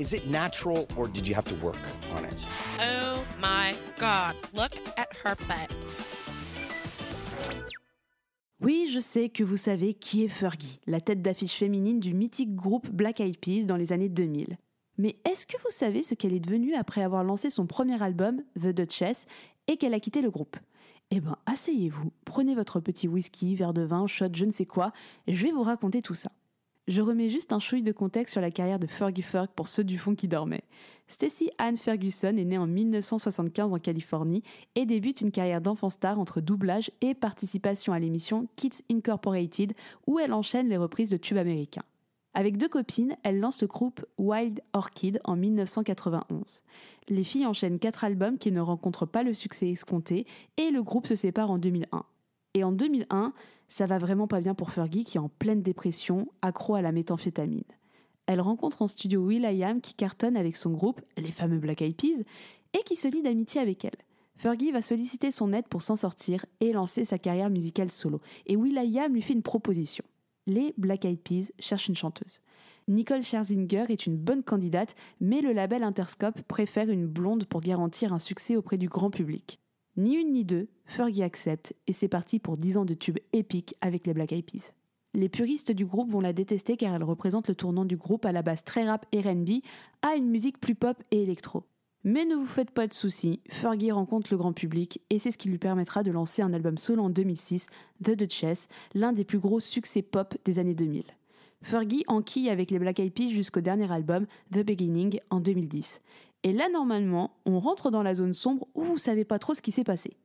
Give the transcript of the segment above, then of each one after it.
Is it natural or did you have to work on it? Oh my god, look at her butt. Oui, je sais que vous savez qui est Fergie, la tête d'affiche féminine du mythique groupe Black Eyed Peas dans les années 2000. Mais est-ce que vous savez ce qu'elle est devenue après avoir lancé son premier album, The Duchess, et qu'elle a quitté le groupe? Eh ben, asseyez-vous, prenez votre petit whisky, verre de vin, shot, je ne sais quoi, et je vais vous raconter tout ça. Je remets juste un chouille de contexte sur la carrière de Fergie Ferg pour ceux du fond qui dormaient. Stacy Ann Ferguson est née en 1975 en Californie et débute une carrière d'enfant star entre doublage et participation à l'émission Kids Incorporated où elle enchaîne les reprises de tubes américains. Avec deux copines, elle lance le groupe Wild Orchid en 1991. Les filles enchaînent quatre albums qui ne rencontrent pas le succès escompté et le groupe se sépare en 2001. Et en 2001, ça va vraiment pas bien pour Fergie qui est en pleine dépression, accro à la méthamphétamine. Elle rencontre en studio Will.i.am qui cartonne avec son groupe, les fameux Black Eyed Peas, et qui se lie d'amitié avec elle. Fergie va solliciter son aide pour s'en sortir et lancer sa carrière musicale solo. Et Will.i.am lui fait une proposition. Les Black Eyed Peas cherchent une chanteuse. Nicole Scherzinger est une bonne candidate, mais le label Interscope préfère une blonde pour garantir un succès auprès du grand public. Ni une ni deux, Fergie accepte et c'est parti pour 10 ans de tubes épiques avec les Black Eyed Peas. Les puristes du groupe vont la détester car elle représente le tournant du groupe à la base très rap R&B à une musique plus pop et électro. Mais ne vous faites pas de soucis, Fergie rencontre le grand public et c'est ce qui lui permettra de lancer un album solo en 2006, The Duchess, l'un des plus gros succès pop des années 2000. Fergie enquille avec les Black Eyed Peas jusqu'au dernier album, The Beginning, en 2010. Et là, normalement, on rentre dans la zone sombre où vous savez pas trop ce qui s'est passé.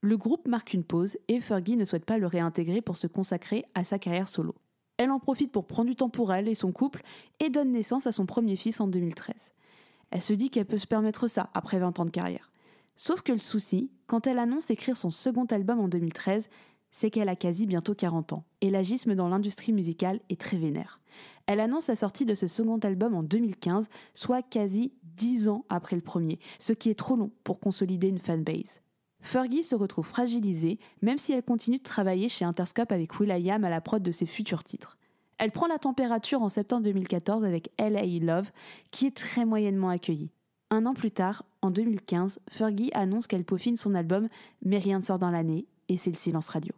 Le groupe marque une pause et Fergie ne souhaite pas le réintégrer pour se consacrer à sa carrière solo. Elle en profite pour prendre du temps pour elle et son couple et donne naissance à son premier fils en 2013. Elle se dit qu'elle peut se permettre ça après 20 ans de carrière. Sauf que le souci, quand elle annonce écrire son second album en 2013, c'est qu'elle a quasi bientôt 40 ans, et l'agisme dans l'industrie musicale est très vénère. Elle annonce la sortie de ce second album en 2015, soit quasi 10 ans après le premier, ce qui est trop long pour consolider une fanbase. Fergie se retrouve fragilisée, même si elle continue de travailler chez Interscope avec will.i.am à la prod de ses futurs titres. Elle prend la température en septembre 2014 avec LA Love, qui est très moyennement accueilli. Un an plus tard, en 2015, Fergie annonce qu'elle peaufine son album Mais rien ne sort dans l'année, et c'est le silence radio.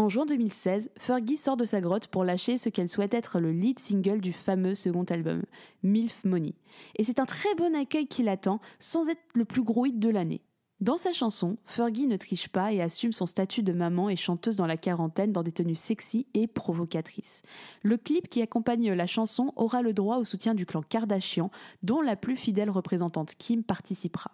En juin 2016, Fergie sort de sa grotte pour lâcher ce qu'elle souhaite être le lead single du fameux second album, MILF Money. Et c'est un très bon accueil qui l'attend, sans être le plus gros de l'année. Dans sa chanson, Fergie ne triche pas et assume son statut de maman et chanteuse dans la quarantaine dans des tenues sexy et provocatrices. Le clip qui accompagne la chanson aura le droit au soutien du clan Kardashian, dont la plus fidèle représentante Kim participera.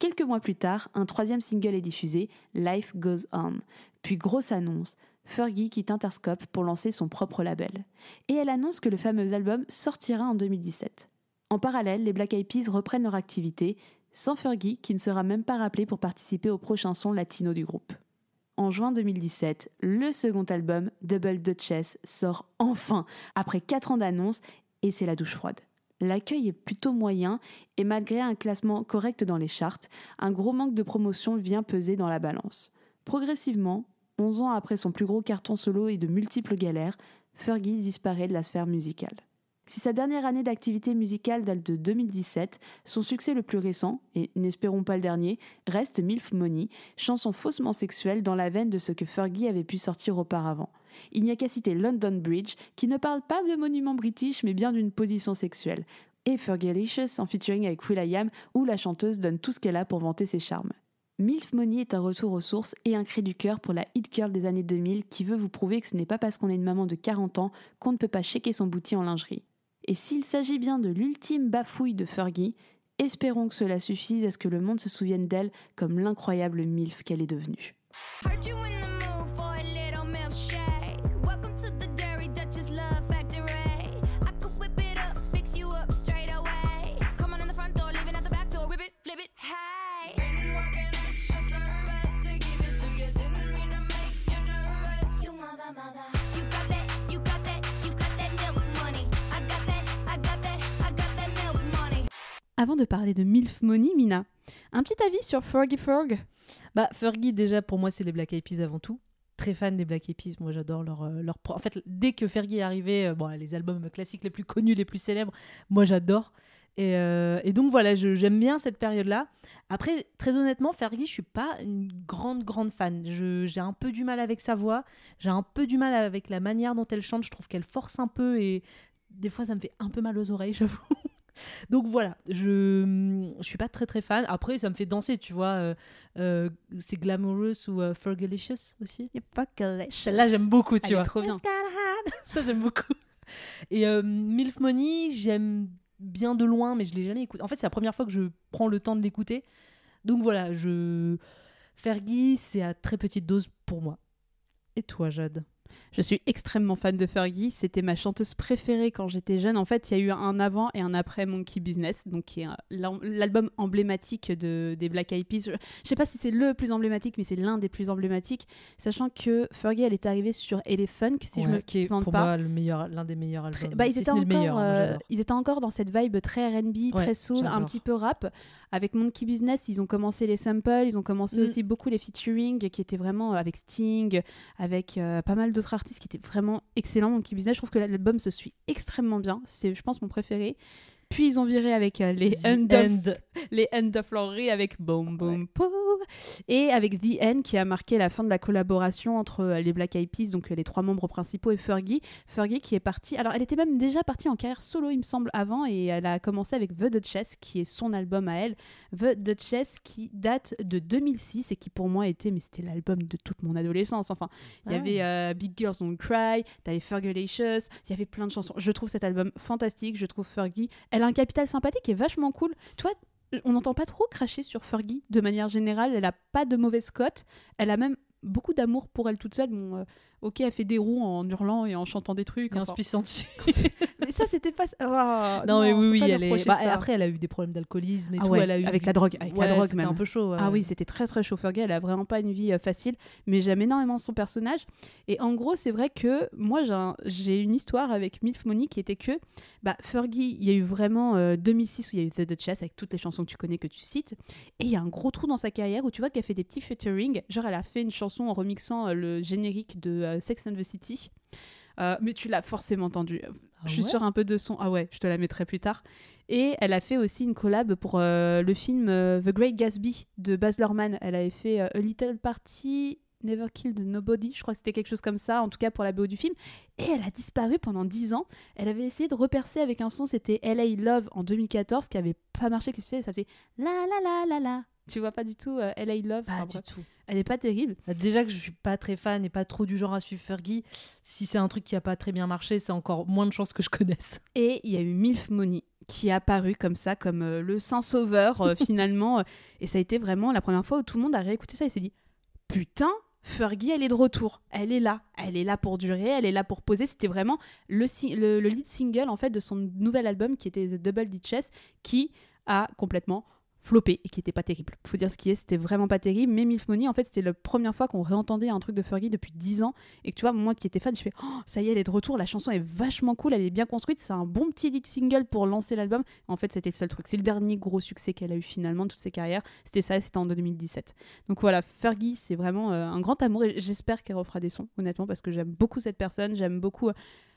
Quelques mois plus tard, un troisième single est diffusé, Life Goes On. Puis grosse annonce, Fergie quitte Interscope pour lancer son propre label. Et elle annonce que le fameux album sortira en 2017. En parallèle, les Black Eyed Peas reprennent leur activité, sans Fergie qui ne sera même pas rappelé pour participer au prochain son latino du groupe. En juin 2017, le second album, Double Duchess, sort enfin, après 4 ans d'annonce, et c'est la douche froide. L'accueil est plutôt moyen et malgré un classement correct dans les charts, un gros manque de promotion vient peser dans la balance. Progressivement, 11 ans après son plus gros carton solo et de multiples galères, Fergie disparaît de la sphère musicale. Si sa dernière année d'activité musicale date de 2017, son succès le plus récent, et n'espérons pas le dernier, reste Milf Money, chanson faussement sexuelle dans la veine de ce que Fergie avait pu sortir auparavant. Il n'y a qu'à citer London Bridge, qui ne parle pas de monument british mais bien d'une position sexuelle, et Fergalicious en featuring avec will.i.am, où la chanteuse donne tout ce qu'elle a pour vanter ses charmes. Milf Money est un retour aux sources et un cri du cœur pour la hit girl des années 2000 qui veut vous prouver que ce n'est pas parce qu'on est une maman de 40 ans qu'on ne peut pas shaker son bouti en lingerie. Et s'il s'agit bien de l'ultime bafouille de Fergie, espérons que cela suffise à ce que le monde se souvienne d'elle comme l'incroyable MILF qu'elle est devenue. Avant de parler de MILF Money, Mina, un petit avis sur Fergie Ferg? Bah, Fergie, déjà, pour moi, c'est les Black Eyed Peas avant tout. Très fan des Black Eyed Peas. Moi, j'adore leur, euh, leur. En fait, dès que Fergie est arrivé, euh, bon, les albums classiques les plus connus, les plus célèbres, moi, j'adore. Et, euh, donc, voilà, j'aime bien cette période-là. Après, très honnêtement, Fergie, je suis pas une grande, grande fan. J'ai un peu du mal avec sa voix. J'ai un peu du mal avec la manière dont elle chante. Je trouve qu'elle force un peu et des fois, ça me fait un peu mal aux oreilles, j'avoue. Donc voilà, je je suis pas très très fan. Après, ça me fait danser, tu vois. euh, euh, c'est Glamorous ou euh, Fergalicious aussi. Celle-là, j'aime beaucoup, tu Elle est vois. trop bien. Ça, j'aime beaucoup. Et euh, Milf Money, j'aime bien de loin, mais je l'ai jamais écouté. En fait, c'est la première fois que je prends le temps de l'écouter. Donc voilà, je. Fergie, c'est à très petite dose pour moi. Et toi, Jade? Je suis extrêmement fan de Fergie. C'était ma chanteuse préférée quand j'étais jeune. En fait, il y a eu un avant et un après Monkey Business, donc qui est l'album emblématique de, des Black Eyed Peas. Je, je sais pas si c'est le plus emblématique, mais c'est l'un des plus emblématiques. Sachant que Fergie, elle est arrivée sur Elephant, si je Ouais, me qui est plante pour pas. moi l'un des meilleurs Très- albums. bah, ils, si étaient encore, le meilleur, euh, j'adore. ils étaient encore dans cette vibe très R&B, Ouais, très soul, un petit peu rap. Avec Monkey Business, ils ont commencé les samples, ils ont commencé Mm. aussi beaucoup les featuring qui étaient vraiment euh, avec Sting, avec euh, pas mal d'autres artistes qui étaient vraiment excellents. Monkey Business, je trouve que l'album se suit extrêmement bien. C'est, je pense, mon préféré. Puis ils ont viré avec euh, les End of End. les End of Laurie avec Boom Boom Poo et avec The End qui a marqué la fin de la collaboration entre euh, les Black Eyed Peas, donc euh, les trois membres principaux et Fergie. Fergie qui est partie, alors elle était même déjà partie en carrière solo il me semble avant et elle a commencé avec The Duchess qui est son album à elle. The Duchess qui date de 2006 et qui pour moi était, mais c'était l'album de toute mon adolescence. Enfin, il y Ah. avait euh, Big Girls Don't Cry, t'avais Fergalicious, il y avait plein de chansons. Je trouve cet album fantastique, je trouve Fergie, elle a un capital sympathique qui est vachement cool. Tu vois, on n'entend pas trop cracher sur Fergie de manière générale, elle a pas de mauvaise cote, elle a même beaucoup d'amour pour elle toute seule. Euh, ok, elle fait des roues en hurlant et en chantant des trucs. Et en se pissant dessus. Mais ça, c'était pas. Ah, non, mais oui, oui, elle est. bah, après, elle a eu des problèmes d'alcoolisme et Ah tout. ouais, elle a eu avec la drogue, avec la drogue c'était un peu chaud. Ah oui, c'était très très chaud. Fergie, elle a vraiment pas une vie euh, facile, mais j'aime énormément son personnage. Et en gros, c'est vrai que moi, j'ai un- j'ai une histoire avec Milf Money qui était que bah, Fergie, il y a eu vraiment euh, 2006 où il y a eu The Duchess avec toutes les chansons que tu connais, que tu cites. Et il y a un gros trou dans sa carrière où tu vois qu'elle fait des petits featuring. Genre, elle a fait une chanson en remixant euh, le générique de euh, Sex and the City. Euh, mais tu l'as forcément entendu. Ah je suis ouais sur un peu de son. Ah ouais, je te la mettrai plus tard. Et elle a fait aussi une collab pour euh, le film euh, The Great Gatsby de Baz Luhrmann. Elle avait fait A Little Party, Never Killed Nobody. Je crois que c'était quelque chose comme ça, en tout cas pour la BO du film. Et elle a disparu pendant 10 ans. Elle avait essayé de repercer avec un son, c'était LA Love en 2014, qui avait pas marché. Que tu sais, ça faisait la la la la la. Tu vois pas du tout euh, LA Love. Pas du tout. Elle est pas terrible. Bah, Déjà que je suis pas très fan et pas trop du genre à suivre Fergie, si c'est un truc qui a pas très bien marché, c'est encore moins de chances que je connaisse. Et il y a eu Milf Money qui est apparu comme ça, comme euh, le saint sauveur euh, finalement. Et ça a été vraiment la première fois où tout le monde a réécouté ça et s'est dit Putain, Fergie, elle est de retour. Elle est là. Elle est là pour durer. Elle est là pour poser. C'était vraiment le, si- le, le lead single en fait de son nouvel album qui était The Double Ditches qui a complètement floppé et qui était pas terrible. Faut dire ce qui est, c'était vraiment pas terrible. Mais Milf Money, en fait, c'était la première fois qu'on réentendait un truc de Fergie depuis 10 ans. Et que tu vois, moi qui étais fan, je fais oh, ça y est, elle est de retour. La chanson est vachement cool, elle est bien construite. C'est un bon petit lead single pour lancer l'album. En fait, c'était le seul truc. C'est le dernier gros succès qu'elle a eu finalement de toute ses carrières. C'était ça, c'était en 2017. Donc voilà, Fergie, c'est vraiment euh, un grand amour et j'espère qu'elle refera des sons, honnêtement, parce que j'aime beaucoup cette personne. J'aime beaucoup. euh,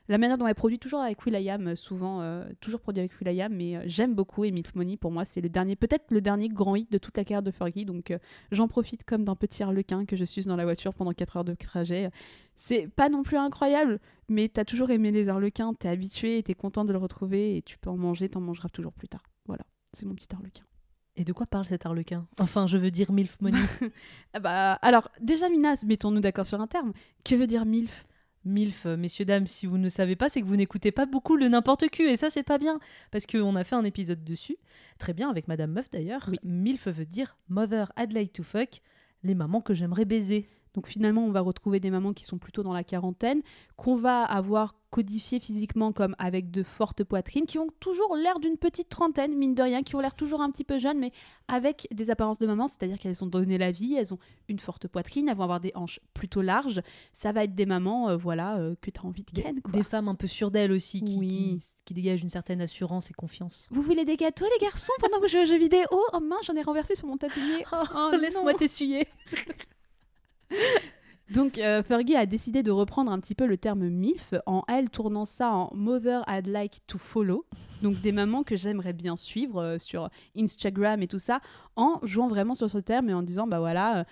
la manière dont elle produit, toujours avec Will.i.am, souvent, euh, toujours produit avec Will.i.am, mais euh, j'aime beaucoup. Et Milf Money, pour moi, c'est le dernier, peut-être le dernier grand hit de toute la carrière de Fergie. Donc euh, j'en profite comme d'un petit harlequin que je suis dans la voiture pendant 4 heures de trajet. C'est pas non plus incroyable, mais t'as toujours aimé les harlequins, t'es habitué, t'es content de le retrouver, et tu peux en manger, t'en mangeras toujours plus tard. Voilà, c'est mon petit harlequin. Et de quoi parle cet harlequin? Enfin, je veux dire Milf Money. Ah bah, alors, déjà, Minas, mettons-nous d'accord sur un terme. Que veut dire MILF? Milf, euh, messieurs, dames, si vous ne savez pas, c'est que vous n'écoutez pas beaucoup le n'importe qui, et ça, c'est pas bien, parce qu'on a fait un épisode dessus, très bien, avec Madame Meuf d'ailleurs. Oui. Milf veut dire Mother I'd like to fuck, les mamans que j'aimerais baiser. Donc finalement, on va retrouver des mamans qui sont plutôt dans la quarantaine, qu'on va avoir codifiées physiquement comme avec de fortes poitrines, qui ont toujours l'air d'une petite trentaine, mine de rien, qui ont l'air toujours un petit peu jeunes, mais avec des apparences de maman, c'est-à-dire qu'elles ont donné la vie, elles ont une forte poitrine, elles vont avoir des hanches plutôt larges. Ça va être des mamans, euh, voilà, euh, que tu as envie de ken. quoi. Des femmes un peu sûres d'elles aussi, qui, Oui. qui, qui dégagent une certaine assurance et confiance. Vous voulez des gâteaux, les garçons, pendant que je joue aux jeux vidéo? Oh mince, j'en ai renversé sur mon tablier. Oh, Laisse-moi non. t'essuyer. Donc euh, Fergie a décidé de reprendre un petit peu le terme MILF en elle tournant ça en Mother I'd like to follow. Donc des mamans que j'aimerais bien suivre euh, sur Instagram et tout ça en jouant vraiment sur ce terme et en disant bah voilà euh,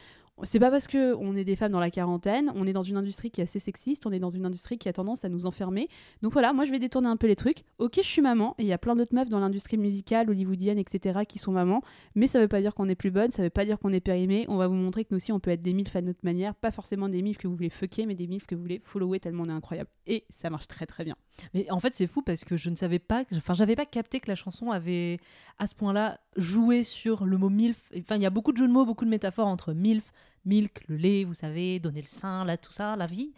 c'est pas parce que on est des femmes dans la quarantaine, on est dans une industrie qui est assez sexiste, on est dans une industrie qui a tendance à nous enfermer. Donc voilà, moi je vais détourner un peu les trucs. Ok, je suis maman, et il y a plein d'autres meufs dans l'industrie musicale, hollywoodienne, etc. qui sont mamans, mais ça veut pas dire qu'on est plus bonne, ça veut pas dire qu'on est périmée. On va vous montrer que nous aussi on peut être des milfs à notre manière, pas forcément des milfs que vous voulez fucker, mais des milfs que vous voulez follower tellement on est incroyable. Et ça marche très très bien. Mais en fait, c'est fou parce que je ne savais pas, enfin, j'avais pas capté que la chanson avait à ce point-là joué sur le mot MILF. Enfin, il y a beaucoup de jeux de mots, beaucoup de métaphores entre MILF, milk, le lait, vous savez, donner le sein, là, tout ça, la vie.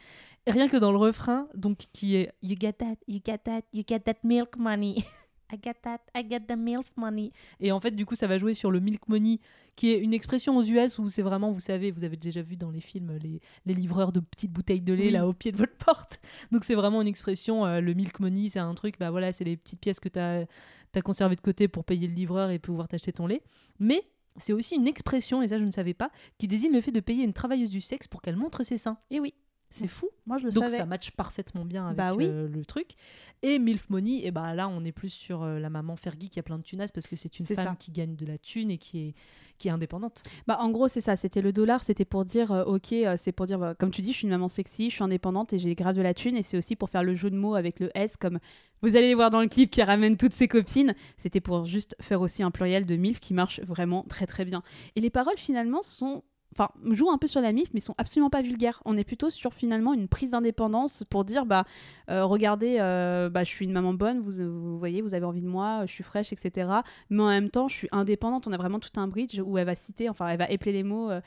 Rien que dans le refrain, donc, qui est You get that, you get that, you get that milk money. I get that, I get the milk money. Et en fait, du coup, ça va jouer sur le milk money, qui est une expression aux US où c'est vraiment, vous savez, vous avez déjà vu dans les films les, les livreurs de petites bouteilles de lait Oui. là au pied de votre porte. Donc c'est vraiment une expression, euh, le milk money, c'est un truc, bah voilà, c'est les petites pièces que tu as, conservées de côté pour payer le livreur et pouvoir t'acheter ton lait. Mais c'est aussi une expression, et ça je ne savais pas, qui désigne le fait de payer une travailleuse du sexe pour qu'elle montre ses seins. Et oui, C'est fou. moi je le Donc savais. ça match parfaitement bien avec Bah oui. euh, le truc. Et Milf Money, et bah là on est plus sur euh, la maman Fergie qui a plein de tunas parce que c'est une femme ça. qui gagne de la thune et qui est, qui est indépendante. Bah, en gros, c'est ça. C'était le dollar. C'était pour dire, euh, ok, c'est pour dire, bah, comme tu dis, je suis une maman sexy, je suis indépendante et j'ai grave de la thune. Et c'est aussi pour faire le jeu de mots avec le S, comme vous allez les voir dans le clip qui ramène toutes ses copines. C'était pour juste faire aussi un pluriel de MILF qui marche vraiment très très bien. Et les paroles finalement sont. Enfin, jouent un peu sur la MILF, mais sont absolument pas vulgaires. On est plutôt sur finalement une prise d'indépendance pour dire bah, euh, regardez, euh, bah, je suis une maman bonne, vous, vous voyez, vous avez envie de moi, je suis fraîche, etc. Mais en même temps, je suis indépendante. On a vraiment tout un bridge où elle va citer, enfin, elle va épeler les mots, euh,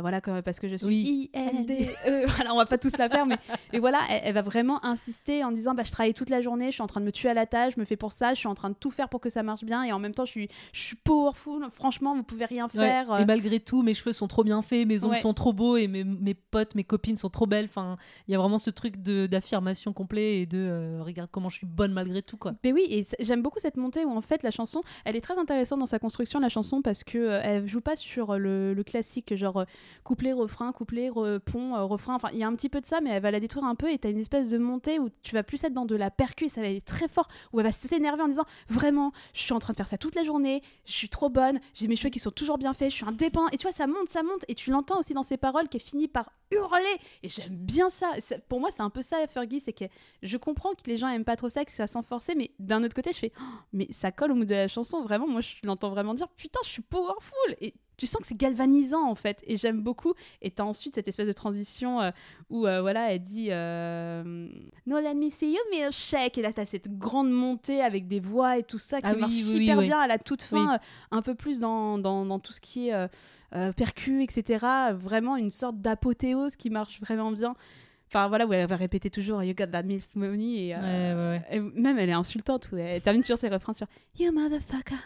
voilà, comme, parce que je suis Oui. I-N-D-E. voilà, on va pas tous la faire, mais et voilà, elle, elle va vraiment insister en disant, bah, je travaille toute la journée, je suis en train de me tuer à la tâche, je me fais pour ça, je suis en train de tout faire pour que ça marche bien, et en même temps, je suis, je suis powerful. Franchement, vous pouvez rien faire. Et malgré tout, mes cheveux sont trop bien faits, mes ongles Ouais. sont trop beaux et mes, mes potes, mes copines sont trop belles. Enfin, il y a vraiment ce truc d'affirmation complet et de euh, regarde comment je suis bonne malgré tout quoi. Mais oui, et j'aime beaucoup cette montée où en fait la chanson, elle est très intéressante dans sa construction la chanson parce que euh, elle joue pas sur euh, le, le classique genre euh, couplet refrain, couplet re- pont refrain. Enfin, il y a un petit peu de ça, mais elle va la détruire un peu et t'as une espèce de montée où tu vas plus être dans de la percu et ça va aller très fort où elle va s'énerver en disant vraiment, je suis en train de faire ça toute la journée, je suis trop bonne, j'ai mes cheveux qui sont toujours bien faits, je suis indépendante et tu vois ça monte, ça monte et tu l'entends aussi dans ses paroles qu'elle finit par hurler et j'aime bien ça. C'est- Pour moi, c'est un peu ça Fergie, c'est que je comprends que les gens aiment pas trop ça, que ça sent forcer, mais d'un autre côté, je fais, Oh, mais ça colle au mood de la chanson. Vraiment, moi, je l'entends vraiment dire, putain, je suis powerful. Et tu sens que c'est galvanisant, en fait. Et j'aime beaucoup. Et t'as ensuite cette espèce de transition euh, où, euh, voilà, elle dit, euh, No, let me see you milkshake. Et là, t'as cette grande montée avec des voix et tout ça qui Ah marche oui, oui, hyper oui. bien à la toute fin, euh, un peu plus dans, dans, dans tout ce qui est. percu, etc. Vraiment une sorte d'apothéose qui marche vraiment bien. Enfin voilà, où elle va répéter toujours You got that milf money. Et, Ouais, ouais, ouais. et même elle est insultante, où elle termine toujours ses refrains sur You motherfucker.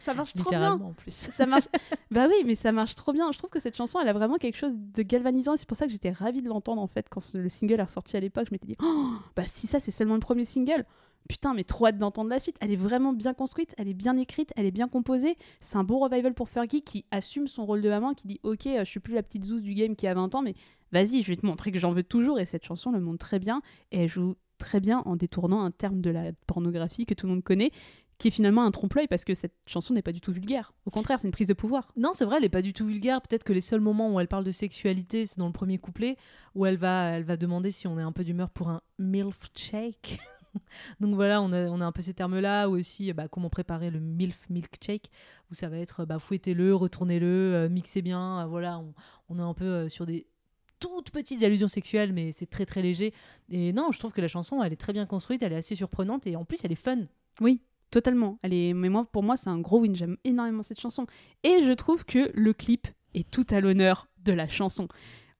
Ça marche trop bien. En plus. Ça marche. bah oui, mais ça marche trop bien. Je trouve que cette chanson, elle a vraiment quelque chose de galvanisant. Et c'est pour ça que j'étais ravie de l'entendre en fait quand le single est ressorti à l'époque. Je m'étais dit, oh, bah si ça c'est seulement le premier single, putain, mais trop hâte d'entendre la suite. Elle est vraiment bien construite, elle est bien écrite, elle est bien composée. C'est un bon revival pour Fergie qui assume son rôle de maman, qui dit, ok, euh, je suis plus la petite zouze du game qui a 20 ans, mais vas-y, je vais te montrer que j'en veux toujours. Et cette chanson le montre très bien. Et elle joue très bien en détournant un terme de la pornographie que tout le monde connaît qui est finalement un trompe-l'œil parce que cette chanson n'est pas du tout vulgaire. Au contraire, c'est une prise de pouvoir. Non, c'est vrai, elle est pas du tout vulgaire. Peut-être que les seuls moments où elle parle de sexualité, c'est dans le premier couplet, où elle va, elle va demander si on est un peu d'humeur pour un milf shake. Donc voilà, on a, on a un peu ces termes-là, ou aussi bah, comment préparer le milf milkshake, où ça va être bah, fouettez-le, retournez-le, euh, mixez bien. euh, voilà, on, on est un peu euh, sur des toutes petites allusions sexuelles, mais c'est très très léger. Et non, je trouve que la chanson, elle est très bien construite, elle est assez surprenante, et en plus, elle est fun. Oui, totalement. Elle est... Mais moi, pour moi, c'est un gros win. J'aime énormément cette chanson. Et je trouve que le clip est tout à l'honneur de la chanson.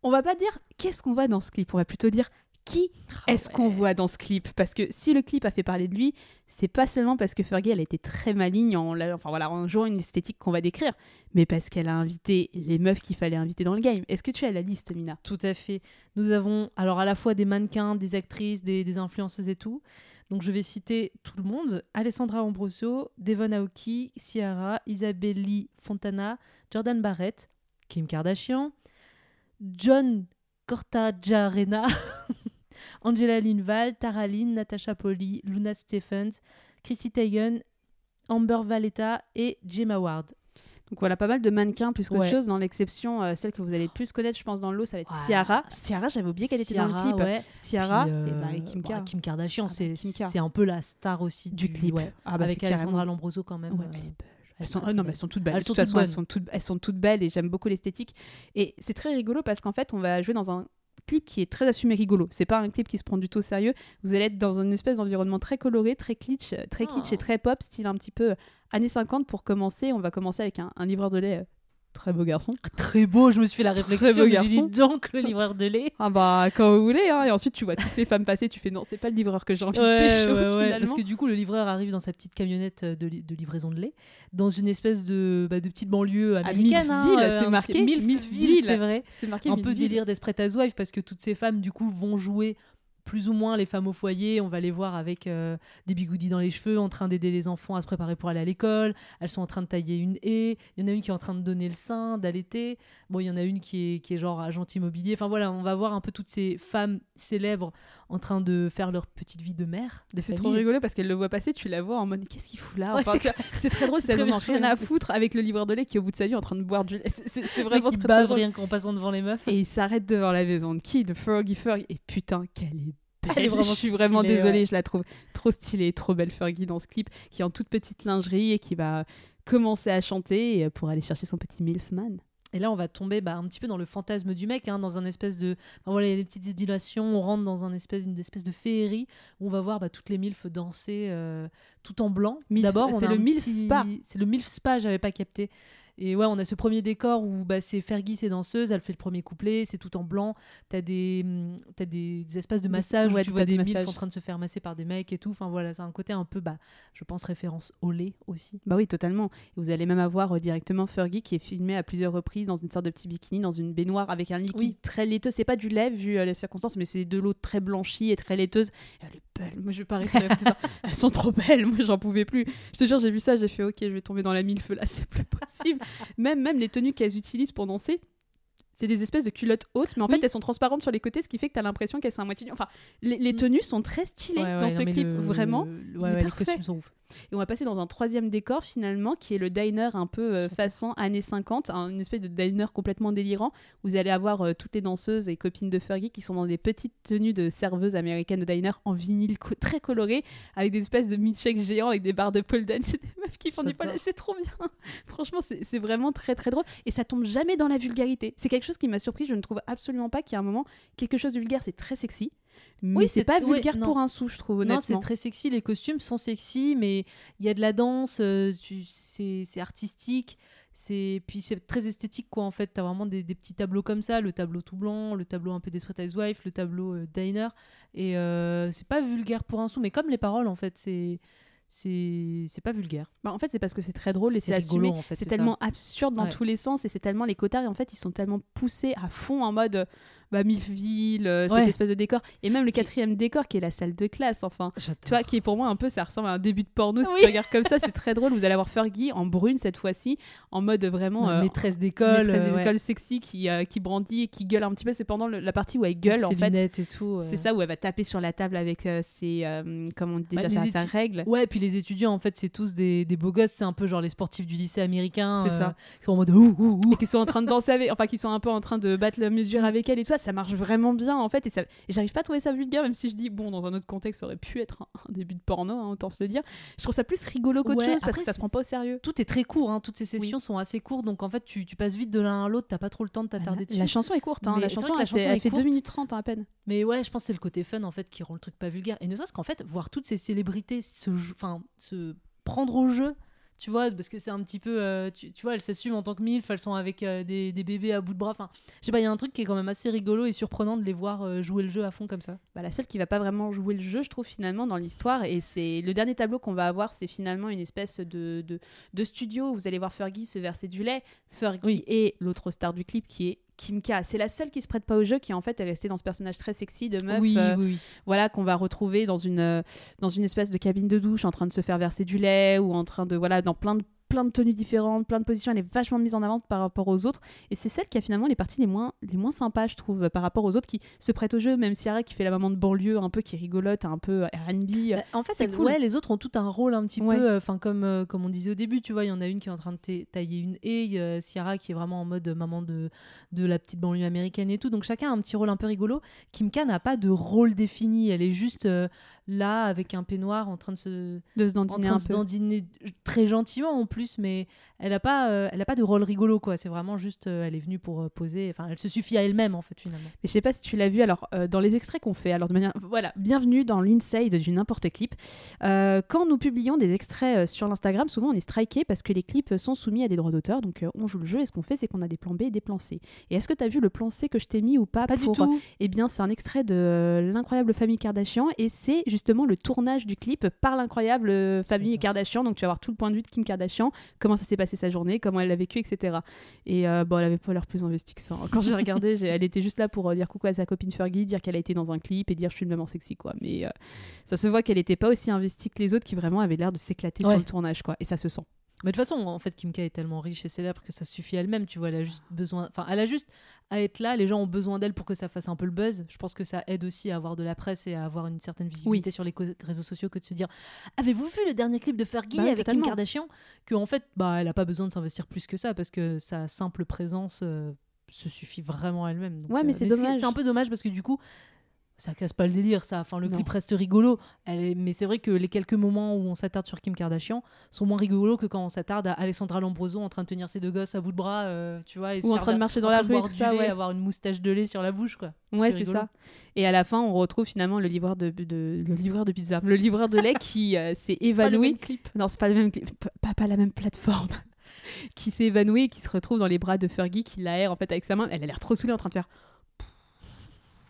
On va pas dire qu'est-ce qu'on voit dans ce clip, on va plutôt dire qui Ah est-ce qu'on voit dans ce clip Parce que si le clip a fait parler de lui, c'est pas seulement parce que Fergie elle a été très maligne en, enfin, voilà, en jouant une esthétique qu'on va décrire, mais parce qu'elle a invité les meufs qu'il fallait inviter dans le game. Est-ce que tu as la liste, Mina? Tout à fait. Nous avons alors à la fois des mannequins, des actrices, des, des influenceuses et tout. Donc je vais citer tout le monde Alessandra Ambrosio, Devon Aoki, Ciara, Isabelle Lee Fontana, Jordan Barrett, Kim Kardashian, John Cortajarena, Angela Linval, Tara Lynn, Natasha Polly, Luna Stephens, Chrissy Teigen, Amber Valletta et Gemma Ward. Donc voilà, pas mal de mannequins plus qu'autre Ouais. chose. Dans l'exception, euh, celle que vous allez le plus connaître, je pense, dans le lot, ça va être Ouais. Ciara. Ciara, j'avais oublié qu'elle était dans le clip. ouais. Ciara Puis, et, euh, bah, et Kim bah. Kim Kardashian, Ah bah, c'est un peu la star aussi Du clip. ouais. Ah bah, avec Alessandra carrément- Lombroso quand même. Ouais, euh, elle est belle. elle Elles sont, ah non, mais elles sont toutes belles. Elles sont toute toutes façon, elles sont, toutes, elles sont toutes belles et j'aime beaucoup l'esthétique. Et c'est très rigolo parce qu'en fait, on va jouer dans un clip qui est très assumé rigolo. C'est pas un clip qui se prend du tout au sérieux. Vous allez être dans une espèce d'environnement très coloré, très kitsch, très kitsch Oh. et très pop, style un petit peu années 50 pour commencer. On va commencer avec un, un livreur de lait euh, très beau garçon. Très beau, je me suis fait la Très réflexion. beau J'ai dit garçon. donc le livreur de lait. Ah bah quand vous voulez. hein. Et ensuite, tu vois toutes les femmes passer. Tu fais non, c'est pas le livreur que j'ai envie de pécho ouais, ouais, finalement. Parce que du coup, le livreur arrive dans sa petite camionnette euh, de, li- de livraison de lait, dans une espèce de, bah, de petite banlieue À américaine. hein, Millville, euh, c'est marqué, Milfville. c'est vrai. C'est marqué un peu délire Desperate Housewives parce que toutes ces femmes du coup vont jouer plus ou moins les femmes au foyer. On va les voir avec euh, des bigoudis dans les cheveux, en train d'aider les enfants à se préparer pour aller à l'école. Elles sont en train de tailler une haie. Il y en a une qui est en train de donner le sein, d'allaiter. Bon, il y en a une qui est, qui est genre agent immobilier. Enfin voilà, on va voir un peu toutes ces femmes célèbres en train de faire leur petite vie de mère. C'est trop rigolo parce qu'elle le voit passer, tu la vois en mode qu'est-ce qu'il fout là? Ouais, Enfin, c'est très drôle, c'est c'est très elles en ont bien rien à foutre avec le livreur de lait qui est au bout de sa vie en train de boire du lait. C'est- vraiment qui très, bave rien qu'en passant devant les meufs. Et il s'arrête devant la maison de qui De Fergie Fergie. Et putain, qu'elle est. Elle est vraiment je suis vraiment stylée, désolée, ouais. je la trouve trop stylée, trop belle Fergie dans ce clip, qui est en toute petite lingerie et qui va commencer à chanter euh, pour aller chercher son petit Milfman. Et là, on va tomber bah, un petit peu dans le fantasme du mec, hein, dans un espèce de. enfin, voilà, il y a des petites idulations, on rentre dans un espèce, une espèce de féerie où on va voir bah, toutes les MILF danser euh, tout en blanc. Milf- D'abord, c'est le un MILF petit- spa. C'est le MILF Spa, j'avais pas capté. Et ouais, on a ce premier décor où bah, c'est Fergie, c'est danseuse, elle fait le premier couplet, c'est tout en blanc. T'as des, hum, t'as des, des espaces de massage ouais, où tu vois des des MILF massages. en train de se faire masser par des mecs et tout. Enfin voilà, c'est un côté un peu, bah, je pense, référence au lait aussi. Bah oui, totalement. Et vous allez même avoir euh, directement Fergie qui est filmée à plusieurs reprises dans une sorte de petit bikini, dans une baignoire avec un liquide Oui. très laiteux. C'est pas du lait vu euh, les circonstances, mais c'est de l'eau très blanchie et très laiteuse. Et elle est Moi, je vais pas arrêter de répéter ça. Elles sont trop belles. Moi, j'en pouvais plus. Je te jure, j'ai vu ça, j'ai fait OK, je vais tomber dans la mille feux là, c'est plus possible. même, même les tenues qu'elles utilisent pour danser. C'est des espèces de culottes hautes, mais en Oui. fait elles sont transparentes sur les côtés, ce qui fait que tu as l'impression qu'elles sont à moitié nues. Enfin, les, les Mm. tenues sont très stylées Ouais, dans ce clip, le- vraiment. le- il ouais, est ouais, les parfait. costumes sont ouf. Et on va passer dans un troisième décor finalement, qui est le diner un peu euh, façon années 50, un- une espèce de diner complètement délirant. Vous allez avoir euh, toutes les danseuses et copines de Fergie qui sont dans des petites tenues de serveuses américaines de diner en vinyle co- très coloré, avec des espèces de milkshakes géants avec des barres de pole dance. C'est des meufs qui font du pole. C'est trop bien. Franchement, c'est vraiment très très drôle. Et ça tombe jamais dans la vulgarité. C'est quelque chose qui m'a surpris. Je ne trouve absolument pas qu'il y a un moment quelque chose de vulgaire. C'est très sexy. Mais Oui, c'est pas vulgaire pour un sou, je trouve, honnêtement. Non, c'est très sexy. Les costumes sont sexy, mais il y a de la danse. euh, c'est artistique. C'est puis c'est très esthétique quoi. En fait, t'as vraiment des, des petits tableaux comme ça, le tableau tout blanc, le tableau un peu Desperate Housewives, le tableau euh, diner. Et euh, c'est pas vulgaire pour un sou, mais comme les paroles en fait, c'est c'est pas vulgaire. Bah, en fait, c'est parce que c'est très drôle et c'est assumé. en fait. C'est ça. tellement absurde dans Ouais. tous les sens et c'est tellement les cotards et en fait ils sont tellement poussés à fond en mode bah Milfville, euh, cette Ouais. espèce de décor et même le quatrième décor qui est la salle de classe enfin tu vois qui est pour moi un peu ça ressemble à un début de porno si tu regardes comme ça c'est très drôle vous allez avoir Fergie en brune cette fois-ci en mode vraiment euh, maîtresse d'école, maîtresse euh, ouais. d'école sexy qui, euh, qui brandit et qui gueule un petit peu c'est pendant le- la partie où elle gueule en fait et tout. euh. c'est ça où elle va taper sur la table avec euh, ses euh, comment déjà Bah, sa étu- règle Ouais, puis les étudiants, en fait, c'est tous des, des beaux gosses. C'est un peu genre les sportifs du lycée américain. C'est euh, ça. Qui sont en mode ouh, ouh, ouh. et qui sont en train de danser avec, enfin qui sont un peu en train de battre la mesure avec elle et tout ça, ça marche vraiment bien en fait et, ça- et j'arrive pas à trouver ça vulgaire même si je dis bon dans un autre contexte ça aurait pu être un, un début de porno hein, autant se le dire. Je trouve ça plus rigolo qu'autre Ouais, chose parce que ça se prend pas au sérieux. Tout est très court, hein. toutes ces sessions sont assez courtes, donc en fait tu, tu passes vite de l'un à l'autre, t'as pas trop le temps de t'attarder dessus. La chanson est courte, hein, la chanson, la elle, chanson elle est fait 2 courte. minutes 30 hein, à peine. Mais ouais, je pense que c'est le côté fun en fait qui rend le truc pas vulgaire. Et ne serait-ce qu'en fait, voir toutes ces célébrités se, enfin, se prendre au jeu, tu vois, parce que c'est un petit peu, euh, tu, tu vois, elles s'assument en tant que MILF, elles sont avec euh, des, des bébés à bout de bras. Enfin, je sais pas, il y a un truc qui est quand même assez rigolo et surprenant de les voir euh, jouer le jeu à fond comme ça. Bah, la seule qui va pas vraiment jouer le jeu, je trouve finalement dans l'histoire, et c'est le dernier tableau qu'on va avoir, c'est finalement une espèce de, de, de studio où vous allez voir Fergie se verser du lait, Fergie Oui. et l'autre star du clip qui est Kimka. C'est la seule qui se prête pas au jeu, qui en fait est restée dans ce personnage très sexy de meuf. oui, euh, oui, voilà qu'on va retrouver dans une euh, dans une espèce de cabine de douche en train de se faire verser du lait ou en train de voilà dans plein de plein de tenues différentes, plein de positions, elle est vachement mise en avant par rapport aux autres et c'est celle qui a finalement les parties les moins les moins sympas je trouve par rapport aux autres qui se prêtent au jeu même Ciara qui fait la maman de banlieue un peu qui rigolote un peu R&B Bah, en fait, c'est elle- cool. ouais, les autres ont tout un rôle un petit Ouais. peu, enfin comme euh, comme on disait au début, tu vois, il y en a une qui est en train de ta- tailler une haie, y a Ciara qui est vraiment en mode maman de de la petite banlieue américaine et tout, donc chacun a un petit rôle un peu rigolo. Kimka n'a pas de rôle défini, elle est juste euh, là avec un peignoir en train de se de se en dandiner train un de se dandiner très gentiment en plus, mais elle a pas euh, elle a pas de rôle rigolo quoi. C'est vraiment juste euh, elle est venue pour euh, poser, enfin elle se suffit à elle-même en fait finalement. Mais je sais pas si tu l'as vu, alors euh, dans les extraits qu'on fait, alors de manière. Voilà, bienvenue dans l'inside du n'importe clip. Quand nous publions des extraits sur l'Instagram, souvent on est striké parce que les clips sont soumis à des droits d'auteur, donc on joue le jeu et ce qu'on fait, c'est qu'on a des plans B et des plans C. Et est-ce que tu as vu le plan C que je t'ai mis ou pas Pas pour- du tout. Eh bien, c'est un extrait de l'incroyable famille Kardashian et c'est justement le tournage du clip par l'incroyable euh, famille. Kardashian. Donc, tu vas voir tout le point de vue de Kim Kardashian, comment ça s'est passé sa journée, comment elle l'a vécu, etc. Et euh, bon, elle avait pas l'air plus investie que ça. Quand j'ai regardé, elle était juste là pour euh, dire coucou à sa copine Fergie, dire qu'elle a été dans un clip et dire je suis une maman sexy, quoi. Mais euh, ça se voit qu'elle était pas aussi investie que les autres qui vraiment avaient l'air de s'éclater Ouais. sur le tournage, quoi. Et ça se sent. Mais de toute façon, en fait, Kimka est tellement riche et célèbre que ça suffit elle-même. Tu vois, elle a juste besoin, enfin, elle a juste à être là. Les gens ont besoin d'elle pour que ça fasse un peu le buzz. Je pense que ça aide aussi à avoir de la presse et à avoir une certaine visibilité sur les réseaux sociaux que de se dire Avez-vous vu le dernier clip de Fergie Bah oui, avec totalement. Kim Kardashian? Que en fait, bah, elle a pas besoin de s'investir plus que ça parce que sa simple présence euh, se suffit vraiment à elle-même. Ouais, mais euh, c'est dommage. C'est un peu dommage parce que du coup. Ça casse pas le délire, ça. Enfin, le Non. clip reste rigolo. Elle Mais c'est vrai que les quelques moments où on s'attarde sur Kim Kardashian, sont moins rigolos que quand on s'attarde à Alessandra Lambroso en train de tenir ses deux gosses à bout de bras, euh, tu vois, et Ou en train de marcher dans la rue tout ça, lait, ouais. avoir une moustache de lait sur la bouche, quoi. Ouais, c'est ça. Et à la fin, on retrouve finalement le livreur de, de- le livreur de pizza, le livreur de lait qui euh, s'est Pas le évanoui. même clip. Non, c'est pas le même clip, pas la même plateforme. qui s'est évanoui et qui se retrouve dans les bras de Fergie qui l'aère en fait avec sa main. Elle a l'air trop saoulée en train de faire.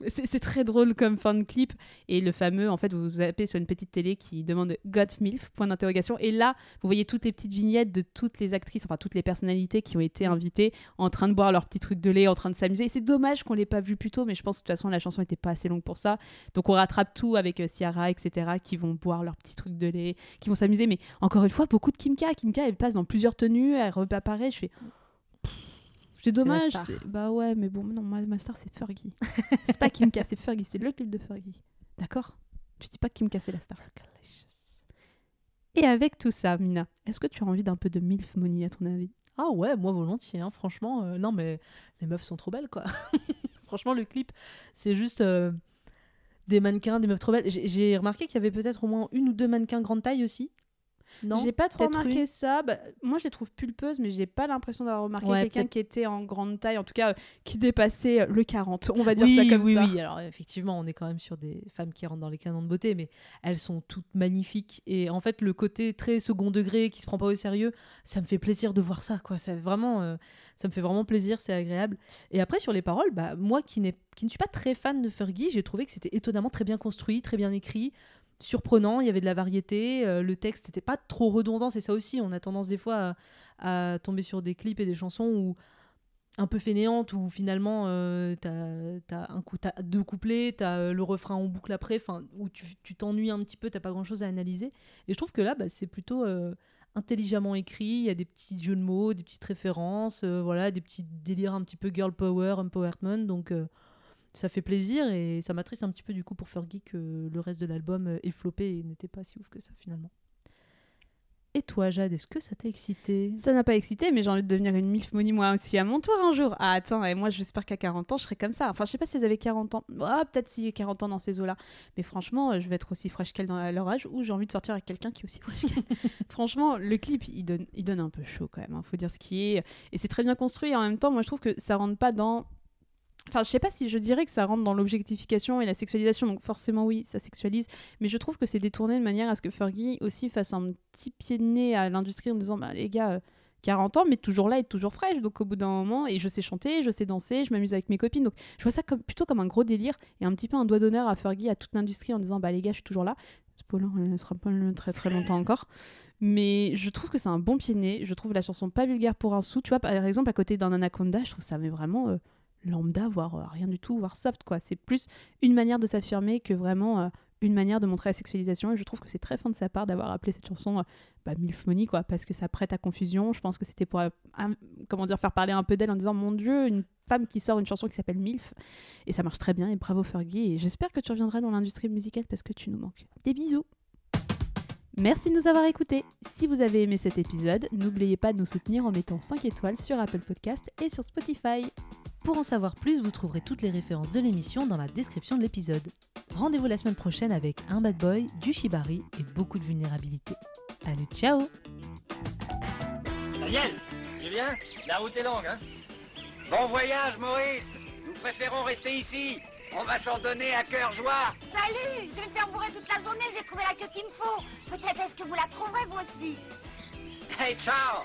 C'est très drôle comme fin de clip. Et le fameux, en fait, vous zappez sur une petite télé qui demande Got MILF Point d'interrogation. Et là, vous voyez toutes les petites vignettes de toutes les actrices, enfin toutes les personnalités qui ont été invitées en train de boire leur petit truc de lait, en train de s'amuser. Et C'est dommage qu'on l'ait pas vu plus tôt, mais je pense que de toute façon, la chanson n'était pas assez longue pour ça. Donc on rattrape tout avec euh, Ciara, etc., qui vont boire leur petit truc de lait, qui vont s'amuser. Mais encore une fois, beaucoup de Kimka. Kimka, elle passe dans plusieurs tenues, elle reparaît. Je fais. C'est dommage. Bah ouais, mais bon, non, ma, ma star, c'est Fergie. c'est pas Kimka, c'est Fergie. C'est le clip de Fergie. D'accord? Tu dis pas que Kimka, c'est la star. Et avec tout ça, Mina, est-ce que tu as envie d'un peu de MILF Money, à ton avis? Ah ouais, moi volontiers, hein, franchement. euh, non, mais les meufs sont trop belles, quoi. franchement, le clip, c'est juste euh, des mannequins, des meufs trop belles. J'ai- J'ai remarqué qu'il y avait peut-être au moins une ou deux mannequins grande taille aussi. Non J'ai pas trop remarqué ça. Bah, moi, je les trouve pulpeuses, mais j'ai pas l'impression d'avoir remarqué Ouais, quelqu'un qui était en grande taille, en tout cas euh, qui dépassait euh, le 40. On va dire oui, ça comme oui, ça. oui. Alors effectivement, on est quand même sur des femmes qui rentrent dans les canons de beauté, mais elles sont toutes magnifiques. Et en fait, le côté très second degré qui se prend pas au sérieux, ça me fait plaisir de voir ça. Quoi. Ça, vraiment, euh, ça me fait vraiment plaisir, c'est agréable. Et après, sur les paroles, bah, moi qui, n'ai- qui ne suis pas très fan de Fergie, j'ai trouvé que c'était étonnamment très bien construit, très bien écrit. Surprenant, il y avait de la variété, euh, le texte n'était pas trop redondant, c'est ça aussi. On a tendance des fois à, tomber sur des clips et des chansons où un peu fainéante où finalement euh, as un coup t'as deux couplets t'as euh, le refrain en boucle après enfin où tu t'ennuies un petit peu t'as pas grand chose à analyser et je trouve que là bah, c'est plutôt euh, intelligemment écrit il y a des petits jeux de mots des petites références voilà des petits délires un petit peu girl power empowerment donc ça fait plaisir et ça m'attriste un petit peu du coup pour Fergie que le reste de l'album euh, est floppé et n'était pas si ouf que ça finalement et toi Jade est-ce que ça t'a excité? Ça n'a pas excité, mais j'ai envie de devenir une MILF Money moi aussi à mon tour un jour. Ah, attends, et moi j'espère qu'à 40 ans, je serai comme ça. Enfin, je sais pas si elles avaient 40 ans. Ah, peut-être si j'ai 40 ans dans ces eaux-là. Mais franchement, euh, je vais être aussi fraîche qu'elle dans à leur âge ou j'ai envie de sortir avec quelqu'un qui est aussi fraîche qu'elle. franchement, le clip, il donne, il donne un peu chaud quand même. Il faut dire ce qui est. Et c'est très bien construit. Et en même temps, moi je trouve que ça rentre pas dans Enfin, je sais pas si je dirais que ça rentre dans l'objectification et la sexualisation, donc forcément oui, ça sexualise, mais je trouve que c'est détourné de manière à ce que Fergie aussi fasse un petit pied de nez à l'industrie en disant bah les gars, euh, 40 ans, mais toujours là et toujours fraîche, donc au bout d'un moment, et je sais chanter, je sais danser, je m'amuse avec mes copines, donc je vois ça comme, plutôt comme un gros délire et un petit peu un doigt d'honneur à Fergie, à toute l'industrie en disant bah les gars, je suis toujours là. Spoiler, elle ne sera pas très très longtemps encore. Mais je trouve que c'est un bon pied de nez. Je trouve la chanson pas vulgaire pour un sou. Tu vois, par exemple, à côté d'un Anaconda, je trouve ça mais vraiment euh, lambda, voire euh, rien du tout, voire soft, quoi. C'est plus une manière de s'affirmer que vraiment euh, une manière de montrer la sexualisation. Et je trouve que c'est très fin de sa part d'avoir appelé cette chanson euh, bah, Milf Money, quoi, parce que ça prête à confusion. Je pense que c'était pour, euh, comment dire, faire parler un peu d'elle en disant Mon Dieu, une femme qui sort une chanson qui s'appelle Milf. Et ça marche très bien. Et bravo Fergie. Et j'espère que tu reviendras dans l'industrie musicale parce que tu nous manques. Des bisous. Merci de nous avoir écoutés. Si vous avez aimé cet épisode, n'oubliez pas de nous soutenir en mettant 5 étoiles sur Apple Podcast et sur Spotify. Pour en savoir plus, vous trouverez toutes les références de l'émission dans la description de l'épisode. Rendez-vous la semaine prochaine avec un bad boy, du shibari et beaucoup de vulnérabilité. Allez, ciao Ariel, tu viens La route est longue, hein? Bon voyage, Maurice Nous préférons rester ici. On va s'en donner à cœur joie. Salut Je vais me faire bourrer toute la journée, j'ai trouvé la queue qu'il me faut. Peut-être est-ce que vous la trouverez vous aussi Hey, ciao